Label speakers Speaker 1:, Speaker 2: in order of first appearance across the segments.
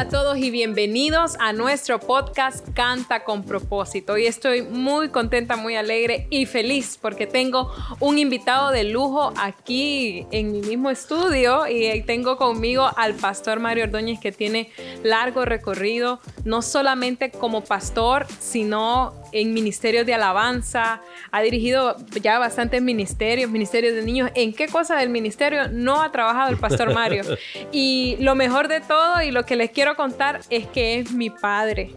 Speaker 1: Hola a todos y bienvenidos a nuestro podcast Canta con propósito. Hoy estoy muy contenta, muy alegre y feliz porque tengo un invitado de lujo aquí en mi mismo estudio y tengo conmigo al pastor Mario Ordóñez que tiene largo recorrido, no solamente como pastor, sino en ministerios de alabanza, ha dirigido ya bastantes ministerios, ministerios de niños. ¿En qué cosa del ministerio no ha trabajado el pastor Mario? Y lo mejor de todo y lo que les quiero contar es que es mi padre.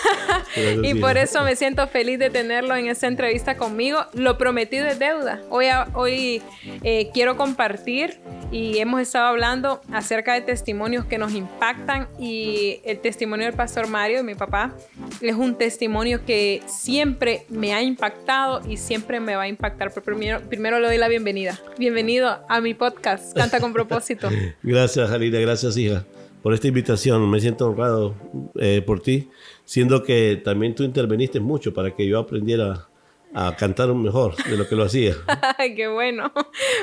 Speaker 1: y por eso me siento feliz de tenerlo en esta entrevista conmigo. Lo prometido es deuda. Hoy, hoy eh, quiero compartir y hemos estado hablando acerca de testimonios que nos impactan y el testimonio del pastor Mario, mi papá, es un testimonio que siempre me ha impactado y siempre me va a impactar. Pero primero, primero le doy la bienvenida. Bienvenido a mi podcast, Canta con propósito.
Speaker 2: gracias, Jalina, gracias, hija, por esta invitación. Me siento honrado eh, por ti, siendo que también tú interveniste mucho para que yo aprendiera a cantar mejor de lo que lo hacía.
Speaker 1: Qué bueno.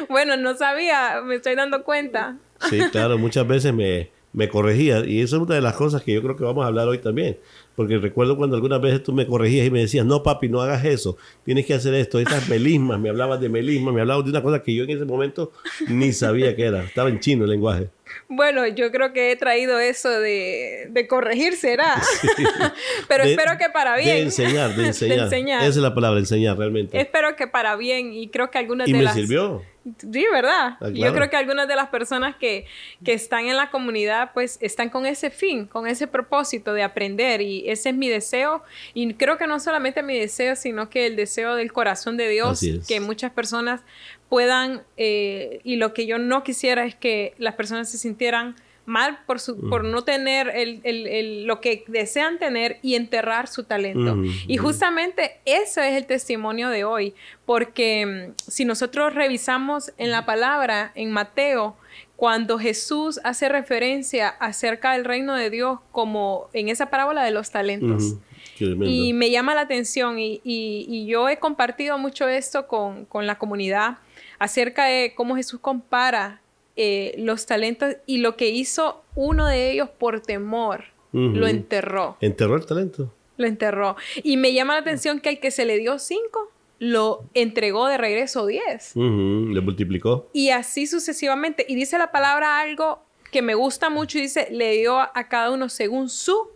Speaker 1: Bueno, no sabía, me estoy dando cuenta.
Speaker 2: Sí, claro, muchas veces me, me corregía y eso es una de las cosas que yo creo que vamos a hablar hoy también. Porque recuerdo cuando algunas veces tú me corregías y me decías, no papi, no hagas eso, tienes que hacer esto, estas melismas, me hablabas de melismas, me hablabas de una cosa que yo en ese momento ni sabía qué era, estaba en chino el lenguaje.
Speaker 1: Bueno, yo creo que he traído eso de, de corregir, será. Pero espero que para bien.
Speaker 2: De enseñar, de enseñar. Esa es la palabra, enseñar realmente.
Speaker 1: Espero que para bien y creo que algunas
Speaker 2: y
Speaker 1: de
Speaker 2: me
Speaker 1: las...
Speaker 2: sirvió.
Speaker 1: Sí, ¿verdad? Ah, yo creo que algunas de las personas que, que, están en la comunidad, pues están con ese fin, con ese propósito de aprender y ese es mi deseo y creo que no solamente mi deseo, sino que el deseo del corazón de Dios, que muchas personas puedan, eh, y lo que yo no quisiera es que las personas se sintieran mal por, su, por no tener el, el, el, lo que desean tener y enterrar su talento. Y justamente ese es el testimonio de hoy, porque mm, si nosotros revisamos en la palabra, en Mateo, cuando Jesús hace referencia acerca del reino de Dios como en esa parábola de los talentos. Y me llama la atención y, y, y, yo he compartido mucho esto con, con la comunidad acerca de cómo Jesús compara eh, los talentos y lo que hizo uno de ellos por temor, lo enterró.
Speaker 2: ¿Enterró el talento?
Speaker 1: Lo enterró. Y me llama la atención que al que se le dio cinco, lo entregó de regreso diez.
Speaker 2: Le multiplicó.
Speaker 1: Y así sucesivamente. Y dice la palabra algo que me gusta mucho y dice, le dio a cada uno según su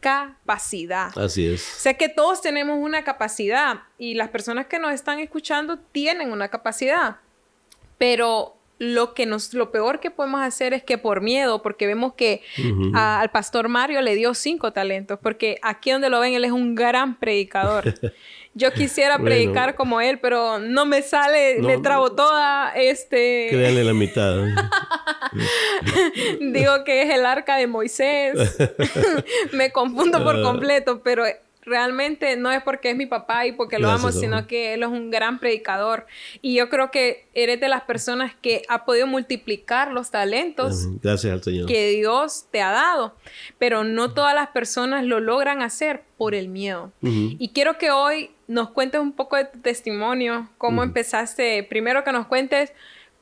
Speaker 1: capacidad.
Speaker 2: Así es.
Speaker 1: Sé que todos tenemos una capacidad y las personas que nos están escuchando tienen una capacidad, pero lo que nos, lo peor que podemos hacer es que por miedo, porque vemos que al pastor Mario le dio cinco talentos, porque aquí donde lo ven, él es un gran predicador. Yo quisiera predicar como él, pero no me sale, le trabo toda, este...
Speaker 2: Créale la mitad.
Speaker 1: Digo que es el arca de Moisés. me confundo por ah. completo, pero realmente no es porque es mi papá y porque lo amo, sino que él es un gran predicador. Y yo creo que eres de las personas que ha podido multiplicar los talentos
Speaker 2: Gracias al Señor.
Speaker 1: que Dios te ha dado. Pero no todas las personas lo logran hacer por el miedo. Y quiero que hoy nos cuentes un poco de tu testimonio, cómo empezaste, primero que nos cuentes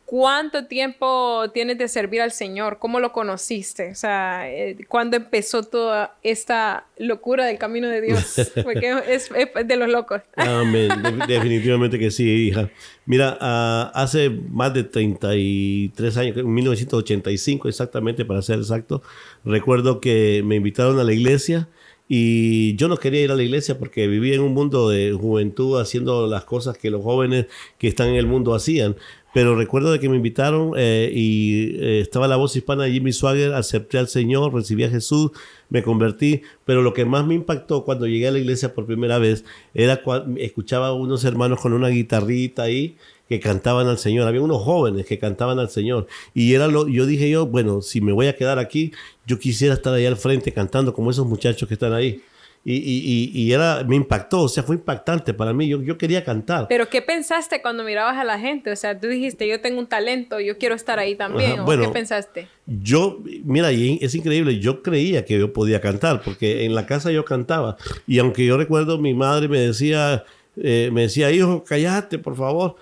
Speaker 1: ¿Cuánto tiempo tienes de servir al Señor? ¿Cómo lo conociste? O sea, eh, ¿cuándo empezó toda esta locura del camino de Dios? Porque es, de los locos.
Speaker 2: Amén. definitivamente que sí, hija. Mira, ah, hace más de 33 años, en 1985 exactamente, para ser exacto, recuerdo que me invitaron a la iglesia y yo no quería ir a la iglesia porque vivía en un mundo de juventud haciendo las cosas que los jóvenes que están en el mundo hacían. Pero recuerdo de que me invitaron eh, y eh, estaba la voz hispana de Jimmy Swagger, acepté al Señor, recibí a Jesús, me convertí. Pero lo que más me impactó cuando llegué a la iglesia por primera vez era cuando escuchaba a unos hermanos con una guitarrita ahí que cantaban al Señor. Había unos jóvenes que cantaban al Señor. Y era lo, yo dije yo, bueno, si me voy a quedar aquí, yo quisiera estar ahí al frente cantando como esos muchachos que están ahí. Y, y, y, era, me impactó, o sea, fue impactante para mí. Yo, yo quería cantar.
Speaker 1: Pero, ¿qué pensaste cuando mirabas a la gente? O sea, tú dijiste, yo tengo un talento, yo quiero estar ahí también. ¿O qué pensaste?
Speaker 2: Yo, mira, y es increíble, yo creía que yo podía cantar, porque en la casa yo cantaba. Y aunque yo recuerdo, mi madre me decía, eh, me decía, hijo, cállate, por favor.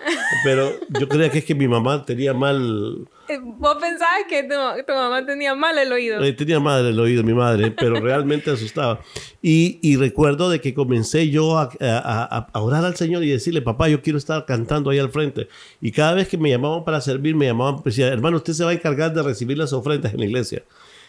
Speaker 2: Pero yo creía que es que mi mamá tenía mal
Speaker 1: vos pensabas que tu, mamá tenía mal el oído.
Speaker 2: Eh, tenía mal el oído mi madre, pero realmente asustaba. Y, y, recuerdo de que comencé yo a, a, a, orar al Señor y decirle, papá, yo quiero estar cantando ahí al frente. Y cada vez que me llamaban para servir, me llamaban, decía, hermano, usted se va a encargar de recibir las ofrendas en la iglesia.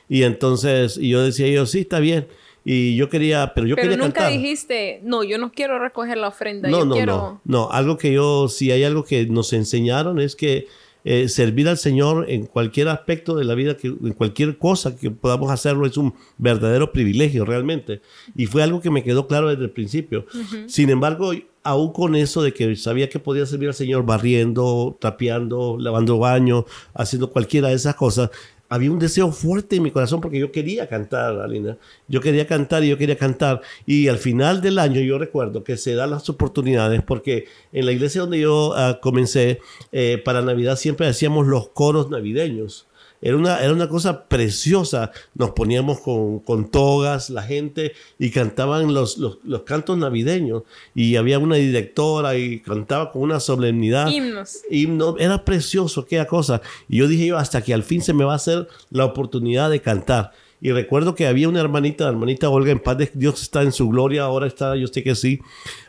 Speaker 2: Y entonces y yo decía, yo, sí, está bien. Y yo quería, pero yo
Speaker 1: pero
Speaker 2: quería
Speaker 1: nunca dijiste, no, yo no quiero recoger la ofrenda.
Speaker 2: No,
Speaker 1: yo
Speaker 2: no,
Speaker 1: quiero...
Speaker 2: no. No, algo que yo, si hay algo que nos enseñaron es que eh, servir al Señor en cualquier aspecto de la vida, que, en cualquier cosa que podamos hacerlo, es un verdadero privilegio realmente. Y fue algo que me quedó claro desde el principio. Sin embargo, aún con eso de que sabía que podía servir al Señor barriendo, tapeando, lavando baño, haciendo cualquiera de esas cosas, había un deseo fuerte en mi corazón porque yo quería cantar, Alina. Yo quería cantar y yo quería cantar. Y al final del año yo recuerdo que se dan las oportunidades porque en la iglesia donde yo uh, comencé, eh, para Navidad siempre hacíamos los coros navideños. Era una, era una cosa preciosa. Nos poníamos con, con togas, la gente, y cantaban los, los, los, cantos navideños. Y había una directora y cantaba con una solemnidad.
Speaker 1: Himnos.
Speaker 2: Era precioso aquella cosa. Y yo dije yo, hasta que al fin se me va a hacer la oportunidad de cantar. Y recuerdo que había una hermanita, la hermanita Olga, en paz de Dios está en su gloria, ahora está, yo sé que sí.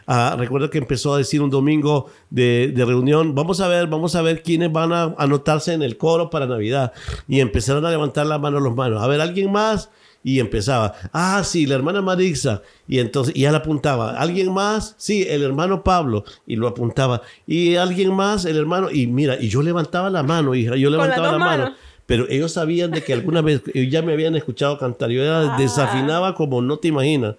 Speaker 2: Uh, recuerdo que empezó a decir un domingo de, de, reunión, vamos a ver, vamos a ver quiénes van a anotarse en el coro para Navidad. Y empezaron a levantar la mano los manos. A ver, ¿alguien más? Y empezaba, ah, sí, la hermana Marixa. Y entonces, y él apuntaba, ¿alguien más? Sí, el hermano Pablo. Y lo apuntaba. Y alguien más, el hermano. Y mira, y yo levantaba la mano, hija, yo levantaba la mano pero ellos sabían de que alguna vez ellos ya me habían escuchado cantar. Yo era, desafinaba como no te imaginas.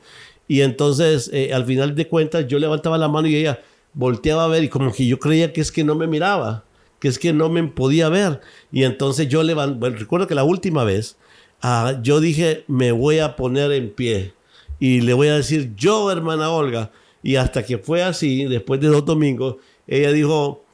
Speaker 2: Y entonces, eh, al final de cuentas, yo levantaba la mano y ella volteaba a ver y como que yo creía que es que no me miraba, que es que no me podía ver. Y entonces yo levanté, bueno, recuerdo que la última vez, uh, yo dije, me voy a poner en pie y le voy a decir, yo, hermana Olga. Y hasta que fue así, después de dos domingos, ella dijo,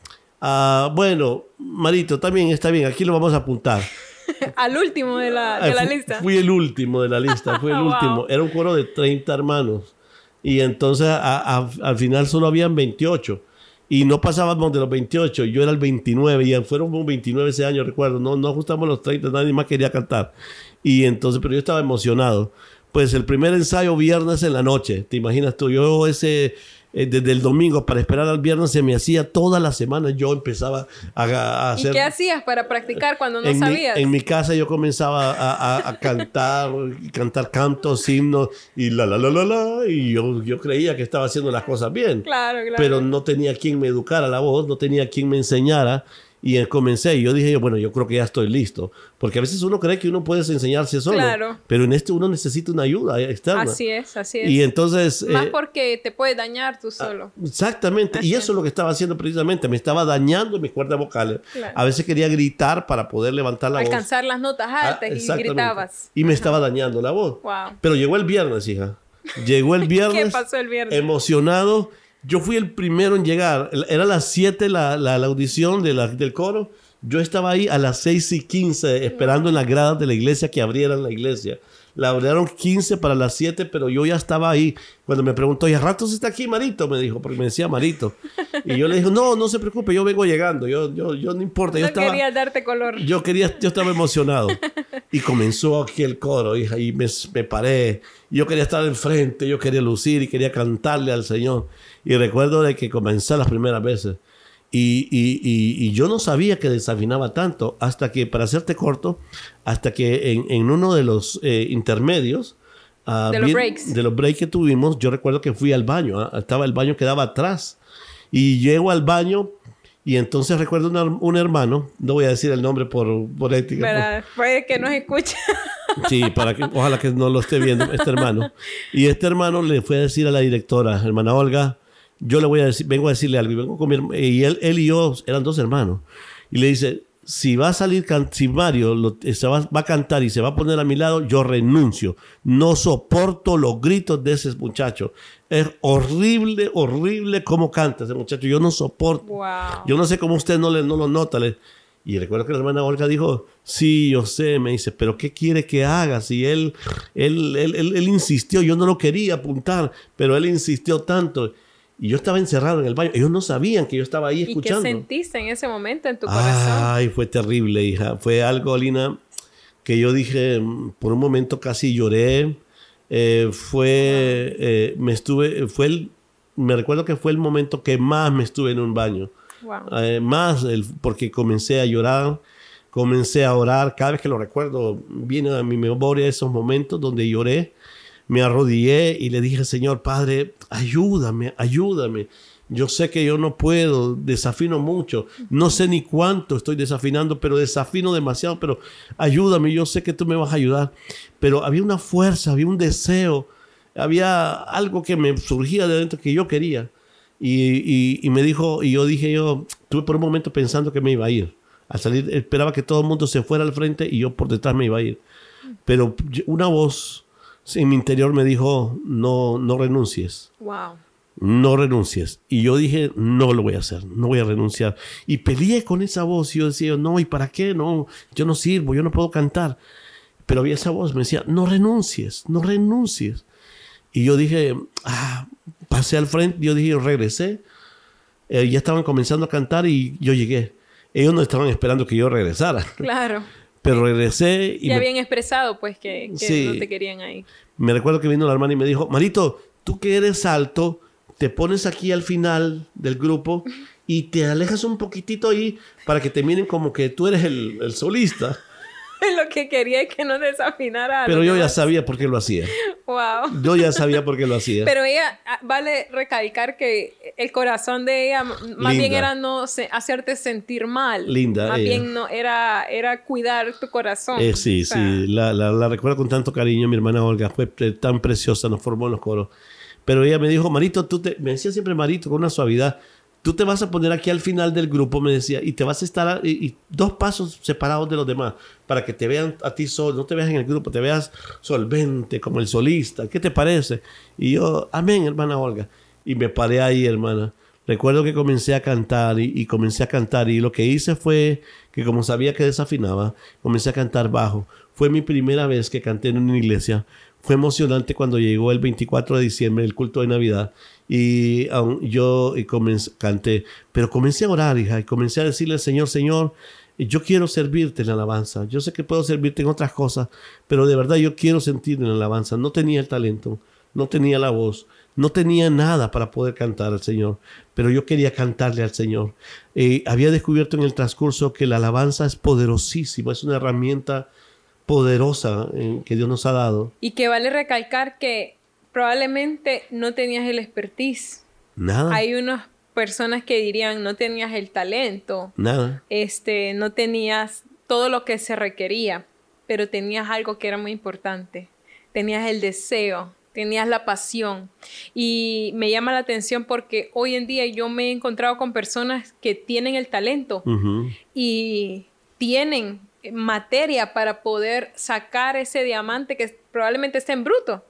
Speaker 2: Uh, bueno, Marito, también está bien, aquí lo vamos a apuntar.
Speaker 1: Al último de la, de la
Speaker 2: fui,
Speaker 1: lista.
Speaker 2: Fui el último de la lista, fui el
Speaker 1: Wow.
Speaker 2: último. Era un coro de 30 hermanos. Y entonces a- a- al final solo habían 28. Y no pasábamos de los 28, yo era el 29, y fueron como 29 ese año, recuerdo. No, no ajustamos los 30, nadie más quería cantar. Y entonces, pero yo estaba emocionado. Pues el primer ensayo viernes en la noche, ¿te imaginas tú? Yo ese, eh, desde el domingo para esperar al viernes se me hacía toda la semana, yo empezaba a, a
Speaker 1: ¿Y
Speaker 2: hacer...
Speaker 1: qué hacías para practicar cuando no
Speaker 2: en, mi,
Speaker 1: sabías?
Speaker 2: en mi casa yo comenzaba a, a- a cantar, cantar cantos, himnos y la la la la la y yo, yo creía que estaba haciendo las cosas bien,
Speaker 1: Claro, claro.
Speaker 2: pero no tenía quien me educara la voz, no tenía quien me enseñara y comencé y yo dije, bueno, yo creo que ya estoy listo, porque a veces uno cree que uno puede enseñarse solo,
Speaker 1: Claro.
Speaker 2: pero en este uno necesita una ayuda externa.
Speaker 1: Así es, así es.
Speaker 2: Y entonces...
Speaker 1: Más
Speaker 2: eh,
Speaker 1: porque te puedes dañar tú solo.
Speaker 2: Exactamente, y eso es lo que estaba haciendo precisamente, me estaba dañando mis cuerdas vocales.
Speaker 1: Claro.
Speaker 2: A veces quería gritar para poder levantar la voz.
Speaker 1: Alcanzar las notas
Speaker 2: Ah,
Speaker 1: altas y
Speaker 2: exactamente.
Speaker 1: gritabas.
Speaker 2: Y me estaba dañando la voz.
Speaker 1: Wow.
Speaker 2: Pero llegó el viernes, hija. Llegó el viernes.
Speaker 1: ¿Qué pasó el viernes?
Speaker 2: Emocionado. Yo fui el primero en llegar. Era las 7 la, la, la audición de la- del coro. Yo estaba ahí a las 6 y 15 esperando en las gradas de la iglesia que abrieran la iglesia. La abrieron 15 para las 7, pero yo ya estaba ahí. Cuando me preguntó, ¿y a ratos está aquí Marito? Me dijo, porque me decía Marito. Y yo le dije, no, no se preocupe, yo vengo llegando. Yo, yo, yo no importa. Yo
Speaker 1: No
Speaker 2: estaba,
Speaker 1: querías darte color.
Speaker 2: yo quería, yo estaba emocionado. Y comenzó aquí el coro, hija, y me, me paré. Yo quería estar enfrente, yo quería lucir y quería cantarle al Señor. Y recuerdo de que comencé las primeras veces. Y, y, y, y yo no sabía que desafinaba tanto hasta que, para hacerte corto, hasta que en, en uno de los eh, intermedios, ah,
Speaker 1: De los
Speaker 2: vi-
Speaker 1: breaks.
Speaker 2: de los breaks que tuvimos, yo recuerdo que fui al baño. ah, Estaba el baño que daba atrás. Y llego al baño y entonces recuerdo una- un hermano, no voy a decir el nombre por, por ética.
Speaker 1: ¿Verdad? Puede que nos escuche.
Speaker 2: Sí, para que, ojalá que no lo esté viendo este hermano. Y este hermano le fue a decir a la directora, hermana Olga, yo le voy a decir, vengo a decirle algo. Y, vengo con mi y él, él y yo eran dos hermanos. Y le dice, si va a salir, si Mario lo- se va, va a cantar y se va a poner a mi lado, yo renuncio. No soporto los gritos de ese muchacho. Es horrible, horrible cómo canta ese muchacho. Yo no soporto.
Speaker 1: wow.
Speaker 2: Yo no sé cómo usted no, le, no lo nota. le- Y recuerdo que la hermana Olga dijo, sí, yo sé, me dice, pero ¿qué quiere que haga? Si él, él, él, él, él insistió, yo no lo quería apuntar, pero él insistió tanto. Y yo estaba encerrado en el baño. Ellos no sabían que yo estaba ahí escuchando.
Speaker 1: ¿Y qué sentiste en ese momento en tu corazón?
Speaker 2: Ay, fue terrible, hija. Fue algo, Lina, que yo dije, mm, por un momento casi lloré. Eh, fue, eh, me estuve, fue el, me recuerdo que fue el momento que más me estuve en un baño.
Speaker 1: Wow.
Speaker 2: Eh, más el, porque comencé a llorar, comencé a orar. Cada vez que lo recuerdo, viene a mi memoria esos momentos donde lloré me arrodillé y le dije, Señor Padre, ayúdame, ayúdame. Yo sé que yo no puedo, desafino mucho, no sé ni cuánto estoy desafinando, pero desafino demasiado, pero ayúdame, yo sé que tú me vas a ayudar. Pero había una fuerza, había un deseo, había algo que me surgía de dentro que yo quería. Y, y, me dijo, y yo dije, yo tuve por un momento pensando que me iba a ir. Al salir, esperaba que todo el mundo se fuera al frente y yo por detrás me iba a ir. Pero una voz en mi interior me dijo, no, no renuncies.
Speaker 1: Wow.
Speaker 2: No renuncies. Y yo dije, no lo voy a hacer, no voy a renunciar. Y peleé con esa voz y yo decía, no, ¿y para qué? No, yo no sirvo, yo no puedo cantar. Pero había esa voz, me decía, no renuncies, no renuncies. Y yo dije, ah, pasé al frente, yo dije, regresé. Eh, ya estaban comenzando a cantar y yo llegué. Ellos no estaban esperando que yo regresara.
Speaker 1: Claro.
Speaker 2: Pero regresé y...
Speaker 1: Ya me... habían expresado pues que, que sí. no te querían ahí.
Speaker 2: Me recuerdo que vino la hermana y me dijo, Marito, tú que eres alto, te pones aquí al final del grupo y te alejas un poquitito ahí para que te miren como que tú eres el, el solista.
Speaker 1: lo que quería es que no desafinara.
Speaker 2: Pero yo ya sabía por qué lo hacía.
Speaker 1: Wow.
Speaker 2: Yo ya sabía por qué lo hacía.
Speaker 1: Pero ella, vale recalcar que el corazón de ella más Linda. bien era no se, hacerte sentir mal.
Speaker 2: Linda.
Speaker 1: Más
Speaker 2: ella.
Speaker 1: bien no, era, era cuidar tu corazón.
Speaker 2: Eh, sí,
Speaker 1: o sea,
Speaker 2: sí. La, la, la, recuerdo con tanto cariño. Mi hermana Olga fue tan preciosa, nos formó en los coros. Pero ella me dijo, Marito, tú te... Me decía siempre Marito con una suavidad tú te vas a poner aquí al final del grupo, me decía, y te vas a estar y, dos pasos separados de los demás, para que te vean a ti solo, no te veas en el grupo, te veas solvente, como el solista. ¿Qué te parece? Y yo, amén, hermana Olga. Y me paré ahí, hermana. Recuerdo que comencé a cantar y, comencé a cantar y lo que hice fue que como sabía que desafinaba, comencé a cantar bajo. Fue mi primera vez que canté en una iglesia. Fue emocionante cuando llegó el 24 de diciembre, el culto de Navidad, y yo comencé, canté, pero comencé a orar, hija, y comencé a decirle al Señor, Señor, yo quiero servirte en la alabanza. Yo sé que puedo servirte en otras cosas, pero de verdad yo quiero sentir en la alabanza. No tenía el talento, no tenía la voz, no tenía nada para poder cantar al Señor, pero yo quería cantarle al Señor. Eh, había descubierto en el transcurso que la alabanza es poderosísima, es una herramienta poderosa eh, que Dios nos ha dado.
Speaker 1: Y que vale recalcar que probablemente no tenías el expertise.
Speaker 2: Nada.
Speaker 1: Hay unas personas que dirían no tenías el talento.
Speaker 2: Nada.
Speaker 1: Este, no tenías todo lo que se requería, pero tenías algo que era muy importante. Tenías el deseo, tenías la pasión. Y me llama la atención porque hoy en día yo me he encontrado con personas que tienen el talento
Speaker 2: uh -huh.
Speaker 1: y tienen materia para poder sacar ese diamante que probablemente esté en bruto,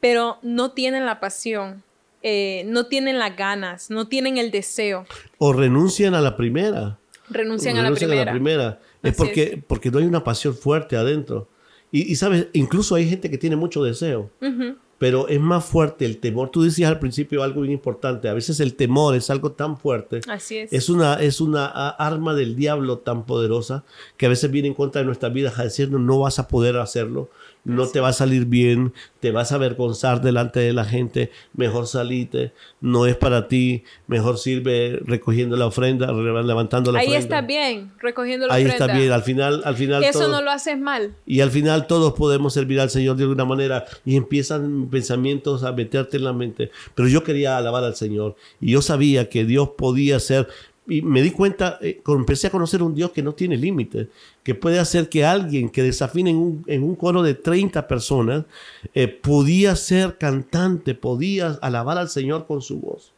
Speaker 1: pero no tienen la pasión, eh, no tienen las ganas, no tienen el deseo.
Speaker 2: O renuncian a la primera.
Speaker 1: Renuncian, a, la
Speaker 2: renuncian a la primera. Es porque, es porque no hay una pasión fuerte adentro. Y, y, sabes, incluso hay gente que tiene mucho deseo.
Speaker 1: Uh -huh.
Speaker 2: Pero es más fuerte el temor. Tú decías al principio algo bien importante. A veces el temor es algo tan fuerte.
Speaker 1: Así es.
Speaker 2: Es una, es una arma del diablo tan poderosa que a veces viene en contra de nuestras vidas a decirnos no vas a poder hacerlo, no te va a salir bien, te vas a avergonzar delante de la gente, mejor salite, no es para ti, mejor sirve recogiendo la ofrenda, levantando la
Speaker 1: Ahí
Speaker 2: ofrenda.
Speaker 1: Ahí está bien, recogiendo la
Speaker 2: Ahí
Speaker 1: ofrenda.
Speaker 2: Ahí está bien, al final, al final
Speaker 1: Eso
Speaker 2: todo,
Speaker 1: no lo haces mal.
Speaker 2: Y al final todos podemos servir al Señor de alguna manera y empiezan pensamientos a meterte en la mente. Pero yo quería alabar al Señor y yo sabía que Dios podía ser y me di cuenta, eh, empecé a conocer un Dios que no tiene límites, que puede hacer que alguien que desafine en un, en un coro de 30 personas eh, podía ser cantante, podía alabar al Señor con su voz.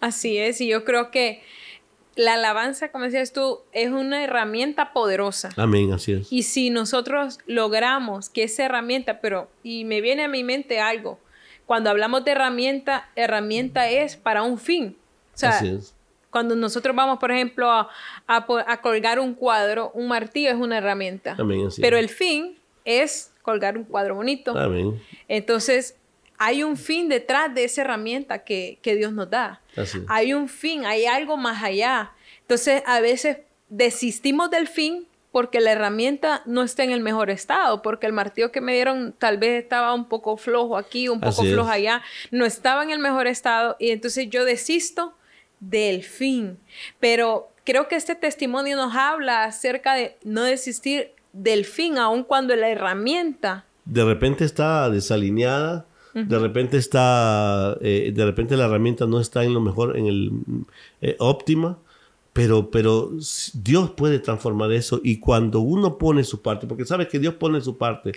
Speaker 1: Así es, y yo creo que la alabanza, como decías tú, es una herramienta poderosa.
Speaker 2: Amén, así es.
Speaker 1: Y si nosotros logramos que esa herramienta, pero, y me viene a mi mente algo, cuando hablamos de herramienta, herramienta es para un fin. O sea,
Speaker 2: así es
Speaker 1: cuando nosotros vamos, por ejemplo, a, a, a, colgar un cuadro, un martillo es una herramienta. Pero el fin es colgar un cuadro bonito. Entonces, hay un fin detrás de esa herramienta que, Dios nos da. Hay un fin, hay algo más allá. Entonces, a veces desistimos del fin porque la herramienta no está en el mejor estado, porque el martillo que me dieron tal vez estaba un poco flojo aquí, un poco flojo allá, no estaba en el mejor estado y entonces yo desisto del fin. Pero creo que este testimonio nos habla acerca de no desistir del fin, aun cuando la herramienta...
Speaker 2: De repente está desalineada, de repente está, eh, de repente la herramienta no está en lo mejor, en el eh, óptima, pero, pero Dios puede transformar eso y cuando uno pone su parte, porque sabes que Dios pone su parte,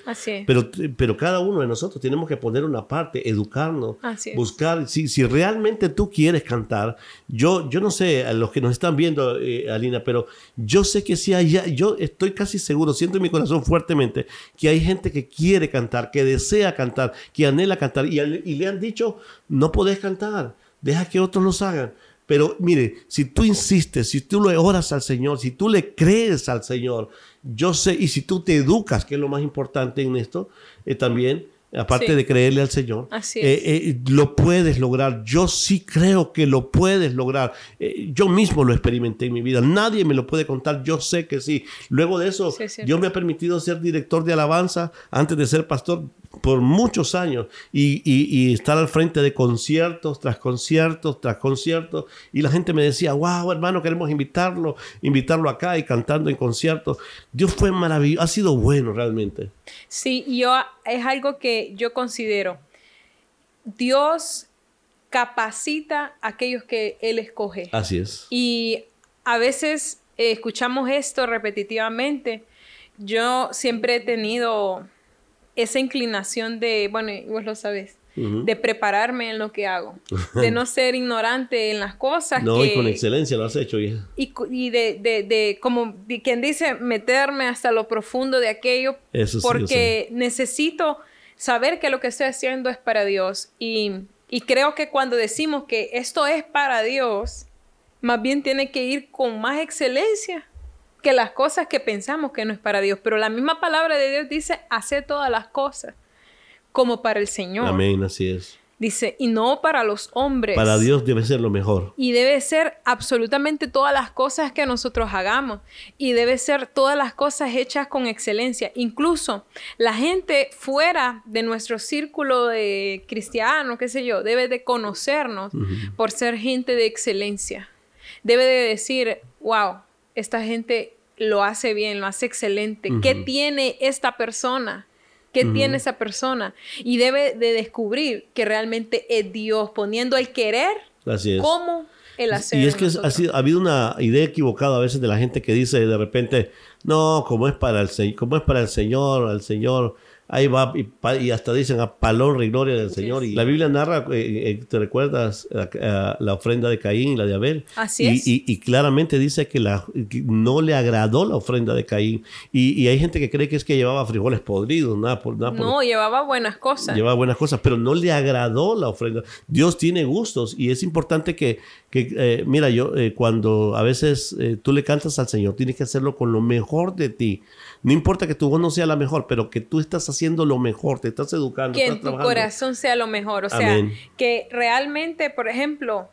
Speaker 2: pero, pero cada uno de nosotros tenemos que poner una parte, educarnos, buscar, si, si realmente tú quieres cantar, yo, yo no sé a los que nos están viendo, eh, Alina, pero yo sé que si hay, yo estoy casi seguro, siento en mi corazón fuertemente que hay gente que quiere cantar, que desea cantar, que anhela cantar y, y le han dicho, no podés cantar, deja que otros los hagan. Pero mire, si tú insistes, si tú le oras al Señor, si tú le crees al Señor, yo sé, y si tú te educas, que es lo más importante en esto, eh, también, aparte de creerle al Señor,
Speaker 1: Así
Speaker 2: eh, eh, lo puedes lograr. Yo sí creo que lo puedes lograr. yo mismo lo experimenté en mi vida. Nadie me lo puede contar. Yo sé que sí. Luego de eso, Dios me ha permitido ser director de alabanza antes de ser pastor por muchos años y, estar al frente de conciertos tras conciertos tras conciertos y la gente me decía, wow hermano, queremos invitarlo, invitarlo acá y cantando en conciertos. Dios fue maravilloso, ha sido bueno realmente.
Speaker 1: Sí, yo es algo que yo considero. Dios capacita a aquellos que Él escoge.
Speaker 2: Así es.
Speaker 1: Y a veces eh, escuchamos esto repetitivamente. Yo siempre he tenido esa inclinación de, bueno, vos lo sabes, de prepararme en lo que hago, de no ser ignorante en las cosas.
Speaker 2: No, y con excelencia lo has hecho, hija.
Speaker 1: Y, y de, de, de, como quien dice, meterme hasta lo profundo de aquello, porque necesito saber que lo que estoy haciendo es para Dios. Y, y creo que cuando decimos que esto es para Dios, más bien tiene que ir con más excelencia que las cosas que pensamos que no es para Dios. Pero la misma palabra de Dios dice, hace todas las cosas como para el Señor.
Speaker 2: Amén, así es.
Speaker 1: Dice, y no para los hombres.
Speaker 2: Para Dios debe ser lo mejor.
Speaker 1: Y debe ser absolutamente todas las cosas que nosotros hagamos. Y debe ser todas las cosas hechas con excelencia. Incluso la gente fuera de nuestro círculo de cristianos, qué sé yo, debe de conocernos por ser gente de excelencia. Debe de decir, wow, esta gente lo hace bien, lo hace excelente. ¿Qué tiene esta persona? ¿Qué tiene esa persona? Y debe de descubrir que realmente es Dios poniendo el querer como el hacer.
Speaker 2: Y es que ha, habido una idea equivocada a veces de la gente que dice de repente, no, como es para el, como es para el Señor, al Señor ahí va y, hasta dicen a palón y gloria del Señor. Y la Biblia narra, eh, eh, ¿te recuerdas la ofrenda de Caín y la de Abel?
Speaker 1: Así
Speaker 2: y,
Speaker 1: es.
Speaker 2: Y, claramente dice que, la, no le agradó la ofrenda de Caín. Y, hay gente que cree que es que llevaba frijoles podridos, nada por nada.
Speaker 1: no, llevaba buenas cosas.
Speaker 2: Llevaba buenas cosas, pero no le agradó la ofrenda. Dios tiene gustos y es importante que, que eh, mira, yo cuando a veces tú le cantas al Señor, tienes que hacerlo con lo mejor de ti. No importa que tu voz no sea la mejor, pero que tú estás haciendo lo mejor, te estás educando.
Speaker 1: Que en tu corazón sea lo mejor. O sea, que realmente, por ejemplo,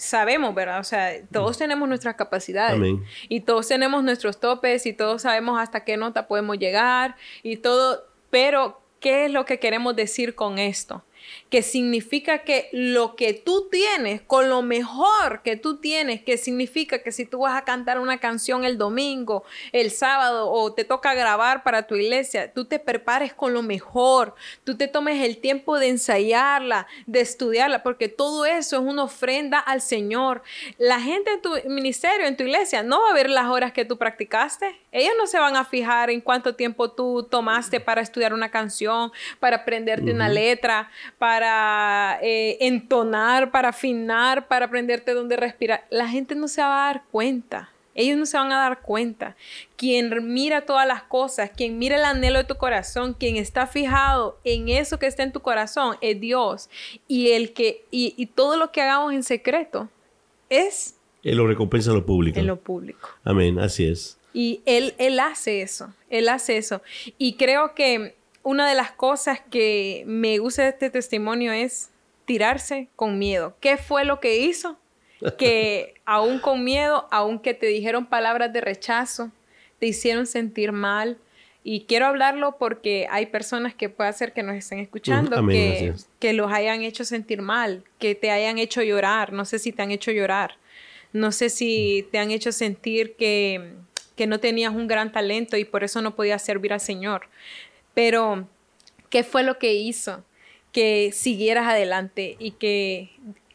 Speaker 1: sabemos, ¿verdad? O sea, todos tenemos nuestras capacidades y todos tenemos nuestros topes y todos sabemos hasta qué nota podemos llegar y todo, pero ¿qué es lo que queremos decir con esto? Que significa que lo que tú tienes, con lo mejor que tú tienes, que significa que si tú vas a cantar una canción el domingo, el sábado o te toca grabar para tu iglesia, tú te prepares con lo mejor, tú te tomes el tiempo de ensayarla, de estudiarla, porque todo eso es una ofrenda al Señor. La gente en tu ministerio, en tu iglesia, no va a ver las horas que tú practicaste. Ellos no se van a fijar en cuánto tiempo tú tomaste para estudiar una canción, para aprenderte una letra, para eh, entonar, para afinar, para aprenderte dónde respirar. La gente no se va a dar cuenta. Ellos no se van a dar cuenta. Quien mira todas las cosas, quien mira el anhelo de tu corazón, quien está fijado en eso que está en tu corazón, es Dios. Y el que, y, todo lo que hagamos en secreto es.
Speaker 2: Él lo recompensa en lo público.
Speaker 1: En lo público.
Speaker 2: Amén, así es.
Speaker 1: Y él, él hace eso. Él hace eso. Y creo que una de las cosas que me gusta de este testimonio es tirarse con miedo. ¿Qué fue lo que hizo? Que aún con miedo, aunque te dijeron palabras de rechazo, te hicieron sentir mal. Y quiero hablarlo porque hay personas que puede ser que nos estén escuchando, que, que los hayan hecho sentir mal, que te hayan hecho llorar. No sé si te han hecho llorar. No sé si te han hecho sentir que, que no tenías un gran talento y por eso no podías servir al Señor. Pero, ¿qué fue lo que hizo que siguieras adelante y que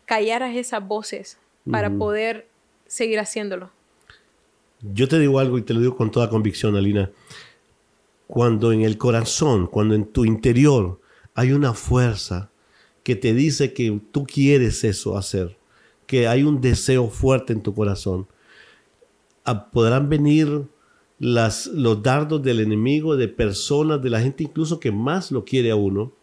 Speaker 1: callaras esas voces para poder seguir haciéndolo?
Speaker 2: Yo te digo algo y te lo digo con toda convicción, Alina. Cuando en el corazón, cuando en tu interior hay una fuerza que te dice que tú quieres eso hacer, que hay un deseo fuerte en tu corazón, podrán venir las, los dardos del enemigo, de personas, de la gente incluso que más lo quiere a uno,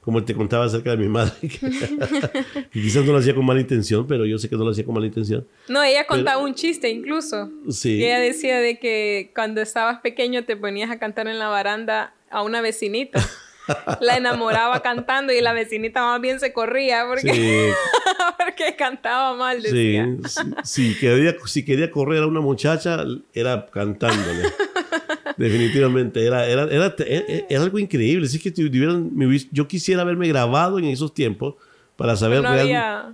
Speaker 2: como te contaba acerca de mi madre, y quizás no lo hacía con mala intención, pero yo sé que no lo hacía con mala intención.
Speaker 1: No, ella contaba un chiste incluso. Sí. ella decía de que cuando estabas pequeño te ponías a cantar en la baranda a una vecinita. la enamoraba cantando y la vecinita más bien se corría porque, porque cantaba mal. Decía.
Speaker 2: Sí, sí, quería, si quería correr a una muchacha, era cantándole. Definitivamente, era, era, era, era, algo increíble. Así que yo quisiera haberme grabado en esos tiempos para saber,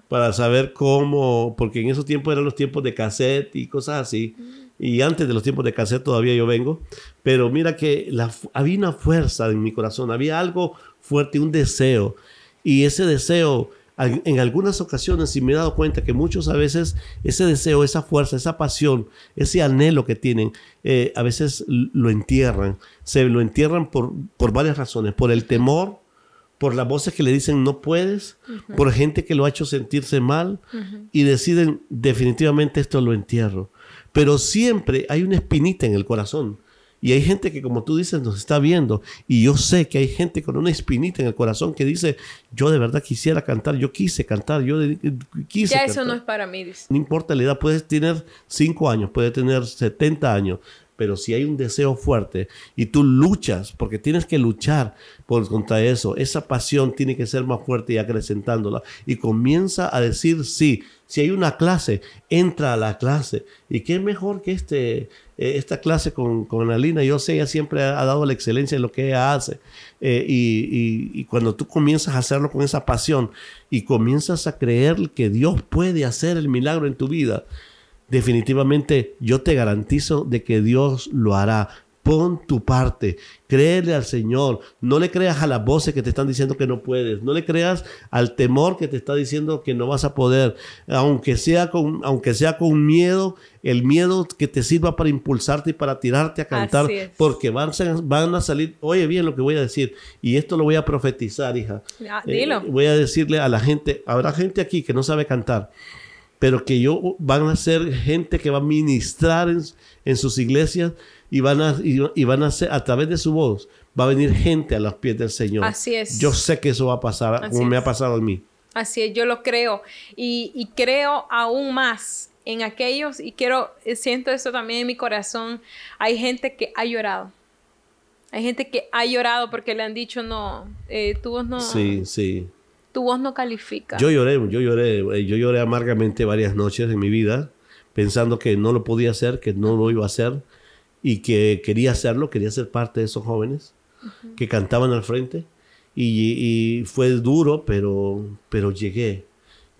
Speaker 2: para saber cómo, porque en esos tiempos eran los tiempos de cassette y cosas así. Y antes de los tiempos de cassette todavía yo vengo. Pero mira que la, había una fuerza en mi corazón, había algo fuerte, un deseo. Y ese deseo en algunas ocasiones sí me he dado cuenta que muchos a veces ese deseo, esa fuerza, esa pasión, ese anhelo que tienen, eh, a veces lo entierran. Se lo entierran por, por varias razones. Por el temor, por las voces que le dicen no puedes, por gente que lo ha hecho sentirse mal y deciden definitivamente esto lo entierro. Pero siempre hay una espinita en el corazón y hay gente que, como tú dices, nos está viendo. Y yo sé que hay gente con una espinita en el corazón que dice, yo de verdad quisiera cantar, yo quise cantar, yo quise...
Speaker 1: Ya eso no es para mí.
Speaker 2: No importa la edad, puedes tener 5 años, puedes tener 70 años, pero si hay un deseo fuerte y tú luchas, porque tienes que luchar por, contra eso, esa pasión tiene que ser más fuerte y acrecentándola. Y comienza a decir sí. Si hay una clase, entra a la clase. ¿Y qué mejor que este, eh, esta clase con, con Alina? Yo sé, ella siempre ha, dado la excelencia en lo que ella hace. Eh, y, y, cuando tú comienzas a hacerlo con esa pasión y comienzas a creer que Dios puede hacer el milagro en tu vida, definitivamente yo te garantizo de que Dios lo hará. Pon tu parte, créele al Señor, no le creas a las voces que te están diciendo que no puedes, no le creas al temor que te está diciendo que no vas a poder, aunque sea con, aunque sea con miedo, el miedo que te sirva para impulsarte y para tirarte a cantar, porque van, van a salir, oye bien lo que voy a decir, y esto lo voy a profetizar, hija.
Speaker 1: Ah, dilo. Eh,
Speaker 2: voy a decirle a la gente, habrá gente aquí que no sabe cantar pero que yo van a ser gente que va a ministrar en, sus iglesias y van, a, y, van a ser, a través de su voz, va a venir gente a los pies del Señor.
Speaker 1: Así es.
Speaker 2: Yo sé que eso va a pasar, como me ha pasado a mí.
Speaker 1: Así es, yo lo creo. Y, y creo aún más en aquellos, y quiero, eh, siento eso también en mi corazón, hay gente que ha llorado. Hay gente que ha llorado porque le han dicho no, eh, voz no.
Speaker 2: Sí, sí
Speaker 1: tu voz no califica.
Speaker 2: Yo lloré, yo lloré, eh, yo lloré amargamente varias noches en mi vida, pensando que no lo podía hacer, que no lo iba a hacer y que quería hacerlo, quería ser parte de esos jóvenes que cantaban al frente. Y, fue duro, pero, pero llegué.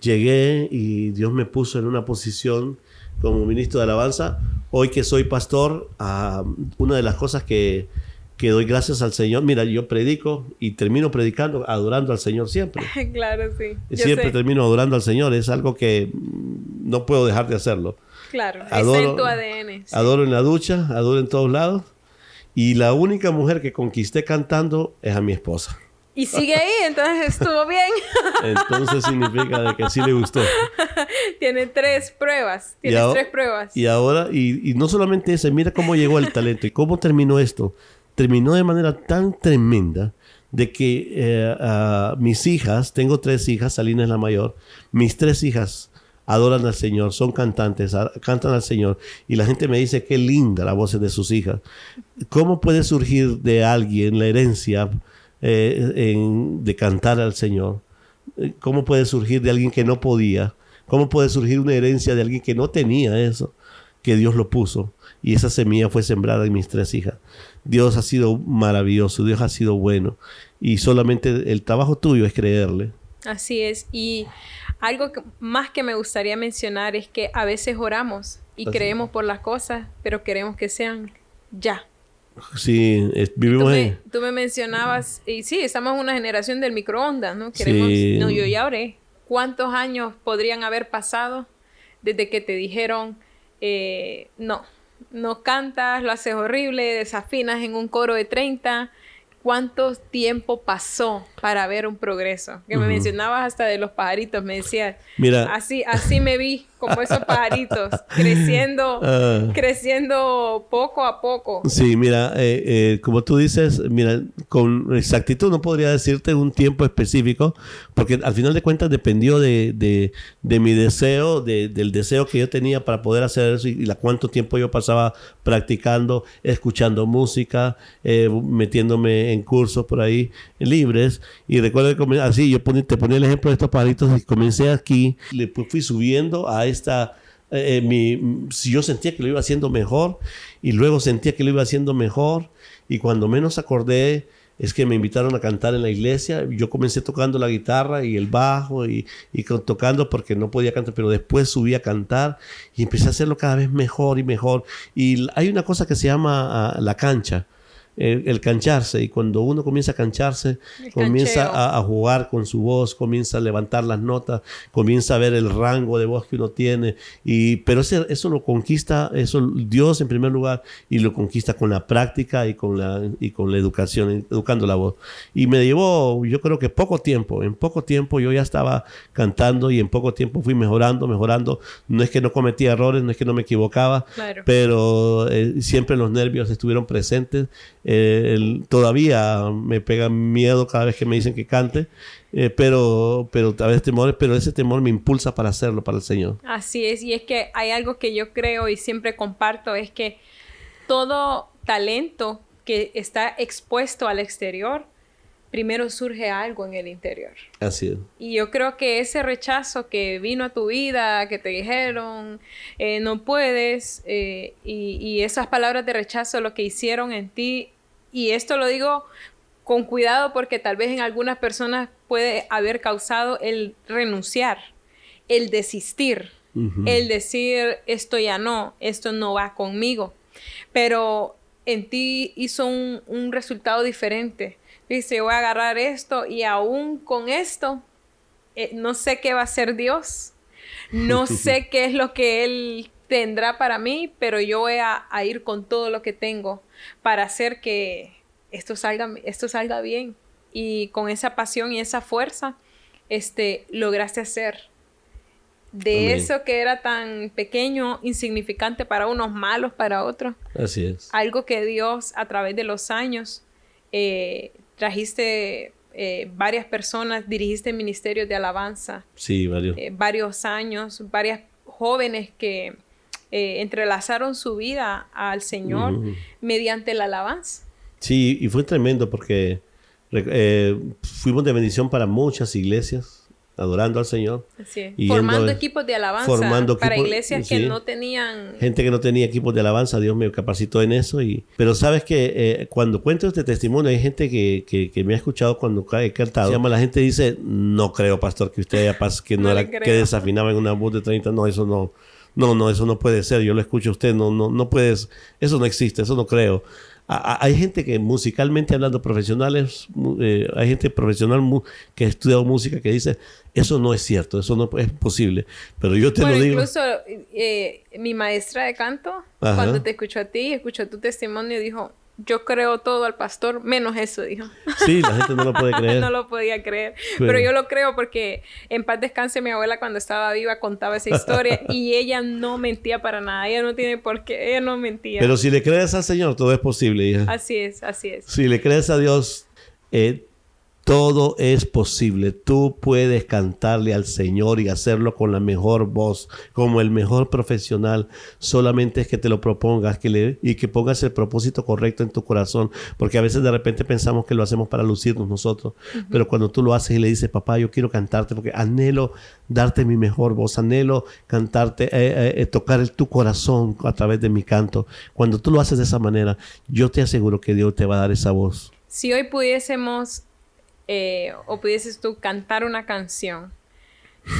Speaker 2: Llegué y Dios me puso en una posición como ministro de alabanza. Hoy que soy pastor, ah, una de las cosas que, que doy gracias al Señor. Mira, yo predico y termino predicando, adorando al Señor siempre.
Speaker 1: claro, sí.
Speaker 2: siempre termino adorando al Señor. Es algo que no puedo dejar de hacerlo.
Speaker 1: Claro, adoro, es en tu ADN.
Speaker 2: Adoro en la ducha, adoro en todos lados. Y la única mujer que conquisté cantando es a mi esposa.
Speaker 1: Y sigue ahí, entonces estuvo bien.
Speaker 2: entonces significa de que sí le gustó.
Speaker 1: Tiene tres pruebas. Tiene tres pruebas.
Speaker 2: Y ahora, y, y no solamente ese, mira cómo llegó el talento y cómo terminó esto terminó de manera tan tremenda de que eh, mis hijas, tengo tres hijas, Salina es la mayor, mis tres hijas adoran al Señor, son cantantes, cantan al Señor. Y la gente me dice, qué linda la voz de sus hijas. ¿Cómo puede surgir de alguien la herencia eh, de cantar al Señor? ¿Cómo puede surgir de alguien que no podía? ¿Cómo puede surgir una herencia de alguien que no tenía eso? Que Dios lo puso. Y esa semilla fue sembrada en mis tres hijas. Dios ha sido maravilloso, Dios ha sido bueno. Y solamente el trabajo tuyo es creerle.
Speaker 1: Así es. Y algo más que me gustaría mencionar es que a veces oramos y creemos por las cosas, pero queremos que sean ya.
Speaker 2: Sí, vivimos tú
Speaker 1: me, Tú me mencionabas, y sí, estamos en una generación del microondas, ¿no? Queremos, no, yo ya oré. ¿Cuántos años podrían haber pasado desde que te dijeron, eh, no, no cantas, lo haces horrible, desafinas en un coro de 30, cuánto tiempo pasó para ver un progreso. Que me mencionabas hasta de los pajaritos, me decías, Mira. así, así me vi como esos pajaritos, creciendo, ah. creciendo poco a poco.
Speaker 2: Sí, mira, eh, eh, como tú dices, mira, con exactitud no podría decirte un tiempo específico, porque al final de cuentas dependió de, de, mi deseo, de, del deseo que yo tenía para poder hacer eso y, la cuánto tiempo yo pasaba practicando, escuchando música, eh, metiéndome en cursos por ahí libres. Y recuerdo que así, yo te ponía el ejemplo de estos pajaritos y comencé aquí, le fui subiendo a esta, eh, mi, si yo sentía que lo iba haciendo mejor y luego sentía que lo iba haciendo mejor y cuando menos acordé es que me invitaron a cantar en la iglesia, yo comencé tocando la guitarra y el bajo y, y tocando porque no podía cantar, pero después subí a cantar y empecé a hacerlo cada vez mejor y mejor. Y hay una cosa que se llama ah, la cancha el, cancharse. Y cuando uno comienza a cancharse, comienza a, jugar con su voz, comienza a levantar las notas, comienza a ver el rango de voz que uno tiene. Y, pero ese, eso lo conquista, eso Dios en primer lugar, y lo conquista con la práctica y con la, y con la educación, educando la voz. Y me llevó, yo creo que poco tiempo, en poco tiempo yo ya estaba cantando y en poco tiempo fui mejorando, mejorando. No es que no cometía errores, no es que no me equivocaba, pero eh, siempre los nervios estuvieron presentes. Eh, todavía me pega miedo cada vez que me dicen que cante, eh, pero, pero a veces temores, pero ese temor me impulsa para hacerlo para el Señor.
Speaker 1: Así es, y es que hay algo que yo creo y siempre comparto, es que todo talento que está expuesto al exterior, primero surge algo en el interior.
Speaker 2: Así es.
Speaker 1: Y yo creo que ese rechazo que vino a tu vida, que te dijeron, eh, no puedes, y, y, esas palabras de rechazo lo que hicieron en ti y esto lo digo con cuidado porque tal vez en algunas personas puede haber causado el renunciar, el desistir, el decir esto ya no, esto no va conmigo. Pero en ti hizo un, resultado diferente. Dice, voy a agarrar esto y aún con esto, eh, no sé qué va a hacer Dios, no sé qué es lo que Él tendrá para mí, pero yo voy a ir con todo lo que tengo para hacer que esto salga, esto salga bien. Y con esa pasión y esa fuerza, este, lograste hacer de eso que era tan pequeño, insignificante para unos, malos para otros.
Speaker 2: Así es.
Speaker 1: Algo que Dios a través de los años eh, trajiste eh, varias personas, dirigiste ministerios de alabanza.
Speaker 2: Sí, varios.
Speaker 1: Eh, varios años, varias jóvenes que eh, entrelazaron su vida al Señor mediante la alabanza.
Speaker 2: Sí, y fue tremendo porque eh, fuimos de bendición para muchas iglesias, adorando al Señor.
Speaker 1: formando equipos de alabanza para iglesias que no tenían...
Speaker 2: Gente que no tenía equipos de alabanza, Dios me capacitó en eso. Y, pero sabes que eh, cuando cuento este testimonio, hay gente que, que, me ha escuchado cuando he cantado. Se llama, la gente dice, no creo, pastor, que usted haya que no, era, que desafinaba en una voz de 30. No, eso no no, no, eso no puede ser, yo lo escucho a usted, no, no, no puedes, eso no existe, eso no creo. hay gente que musicalmente hablando, profesionales, eh, hay gente profesional que ha estudiado música que dice, eso no es cierto, eso no es posible. Pero yo te lo digo.
Speaker 1: Incluso eh, mi maestra de canto, cuando te escuchó a ti, escuchó tu testimonio, dijo, yo creo todo al pastor, menos eso, dijo.
Speaker 2: Sí, la gente no lo puede creer.
Speaker 1: no lo podía creer. Pero... yo lo creo porque en paz descanse mi abuela cuando estaba viva contaba esa historia y ella no mentía para nada. Ella no tiene por qué, ella no mentía.
Speaker 2: Pero si le crees al Señor, todo es posible, hija.
Speaker 1: Así es, así es.
Speaker 2: Si le crees a Dios, eh, todo es posible. Tú puedes cantarle al Señor y hacerlo con la mejor voz, como el mejor profesional. Solamente es que te lo propongas que le, y que pongas el propósito correcto en tu corazón. Porque a veces de repente pensamos que lo hacemos para lucirnos nosotros. Pero cuando tú lo haces y le dices, papá, yo quiero cantarte porque anhelo darte mi mejor voz, anhelo cantarte, eh, eh, eh, tocar tu corazón a través de mi canto. Cuando tú lo haces de esa manera, yo te aseguro que Dios te va a dar esa voz.
Speaker 1: Si hoy pudiésemos eh, o pudieses tú cantar una canción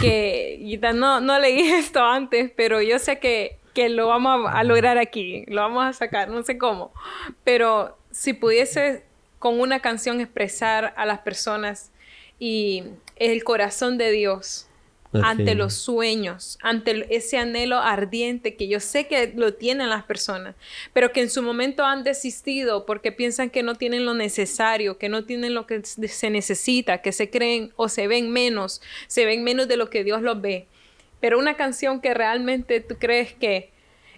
Speaker 1: que no, no leí esto antes, pero yo sé que, que lo vamos a, lograr aquí, lo vamos a sacar, no sé cómo, pero si pudieses con una canción expresar a las personas y el corazón de Dios, ante los sueños, ante ese anhelo ardiente que yo sé que lo tienen las personas, pero que en su momento han desistido porque piensan que no tienen lo necesario, que no tienen lo que se necesita, que se creen o se ven menos, se ven menos de lo que Dios los ve. Pero una canción que realmente tú crees que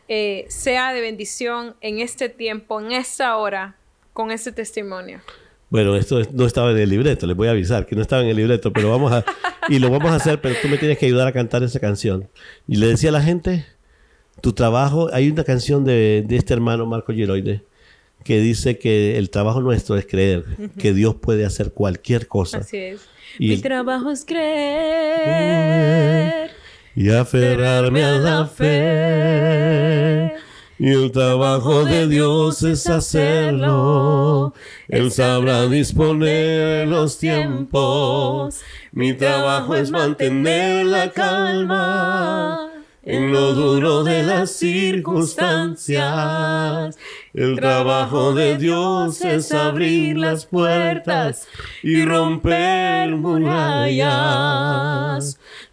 Speaker 1: eh, sea de bendición en este tiempo, en esta hora, con ese testimonio.
Speaker 2: Bueno, esto no estaba en el libreto, les voy a avisar que no estaba en el libreto, pero vamos a... Y lo vamos a hacer, pero tú me tienes que ayudar a cantar esa canción. Y le decía a la gente, tu trabajo, hay una canción de, este hermano Marco Giroide que dice que el trabajo nuestro es creer, que Dios puede hacer cualquier cosa.
Speaker 1: Así es. Mi trabajo es creer.
Speaker 2: Y aferrarme a la fe y el trabajo de Dios es hacerlo. Él sabrá disponer los tiempos. Mi trabajo es mantener la calma en lo duro de las circunstancias. El trabajo de Dios es abrir las puertas y romper murallas.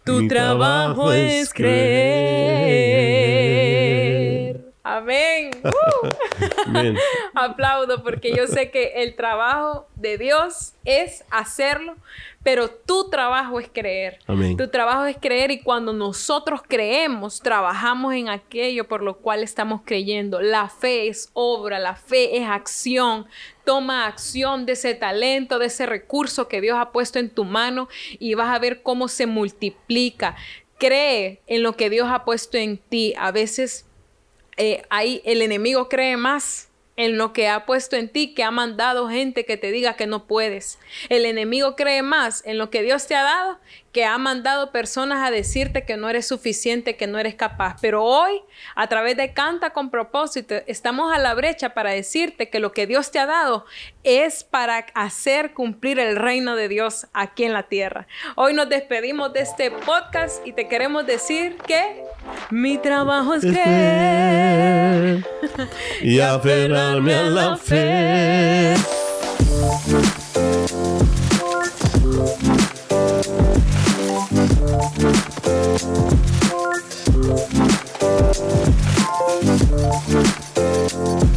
Speaker 1: Tu trabajo es creer. Amén. Aplaudo porque yo sé que el trabajo de Dios es hacerlo, pero tu trabajo es creer. Tu trabajo es creer y cuando nosotros creemos, trabajamos en aquello por lo cual estamos creyendo. La fe es obra, la fe es acción. Toma acción de ese talento, de ese recurso que Dios ha puesto en tu mano y vas a ver cómo se multiplica. Cree en lo que Dios ha puesto en ti. A veces eh, ahí el enemigo cree más en lo que ha puesto en ti, que ha mandado gente que te diga que no puedes. El enemigo cree más en lo que Dios te ha dado, que ha mandado personas a decirte que no eres suficiente, que no eres capaz. Pero hoy, a través de Canta con propósito, estamos a la brecha para decirte que lo que Dios te ha dado es para hacer cumplir el reino de Dios aquí en la tierra. Hoy nos despedimos de este podcast y te queremos decir que mi trabajo es creer
Speaker 2: y aferrarme Daniel López. López.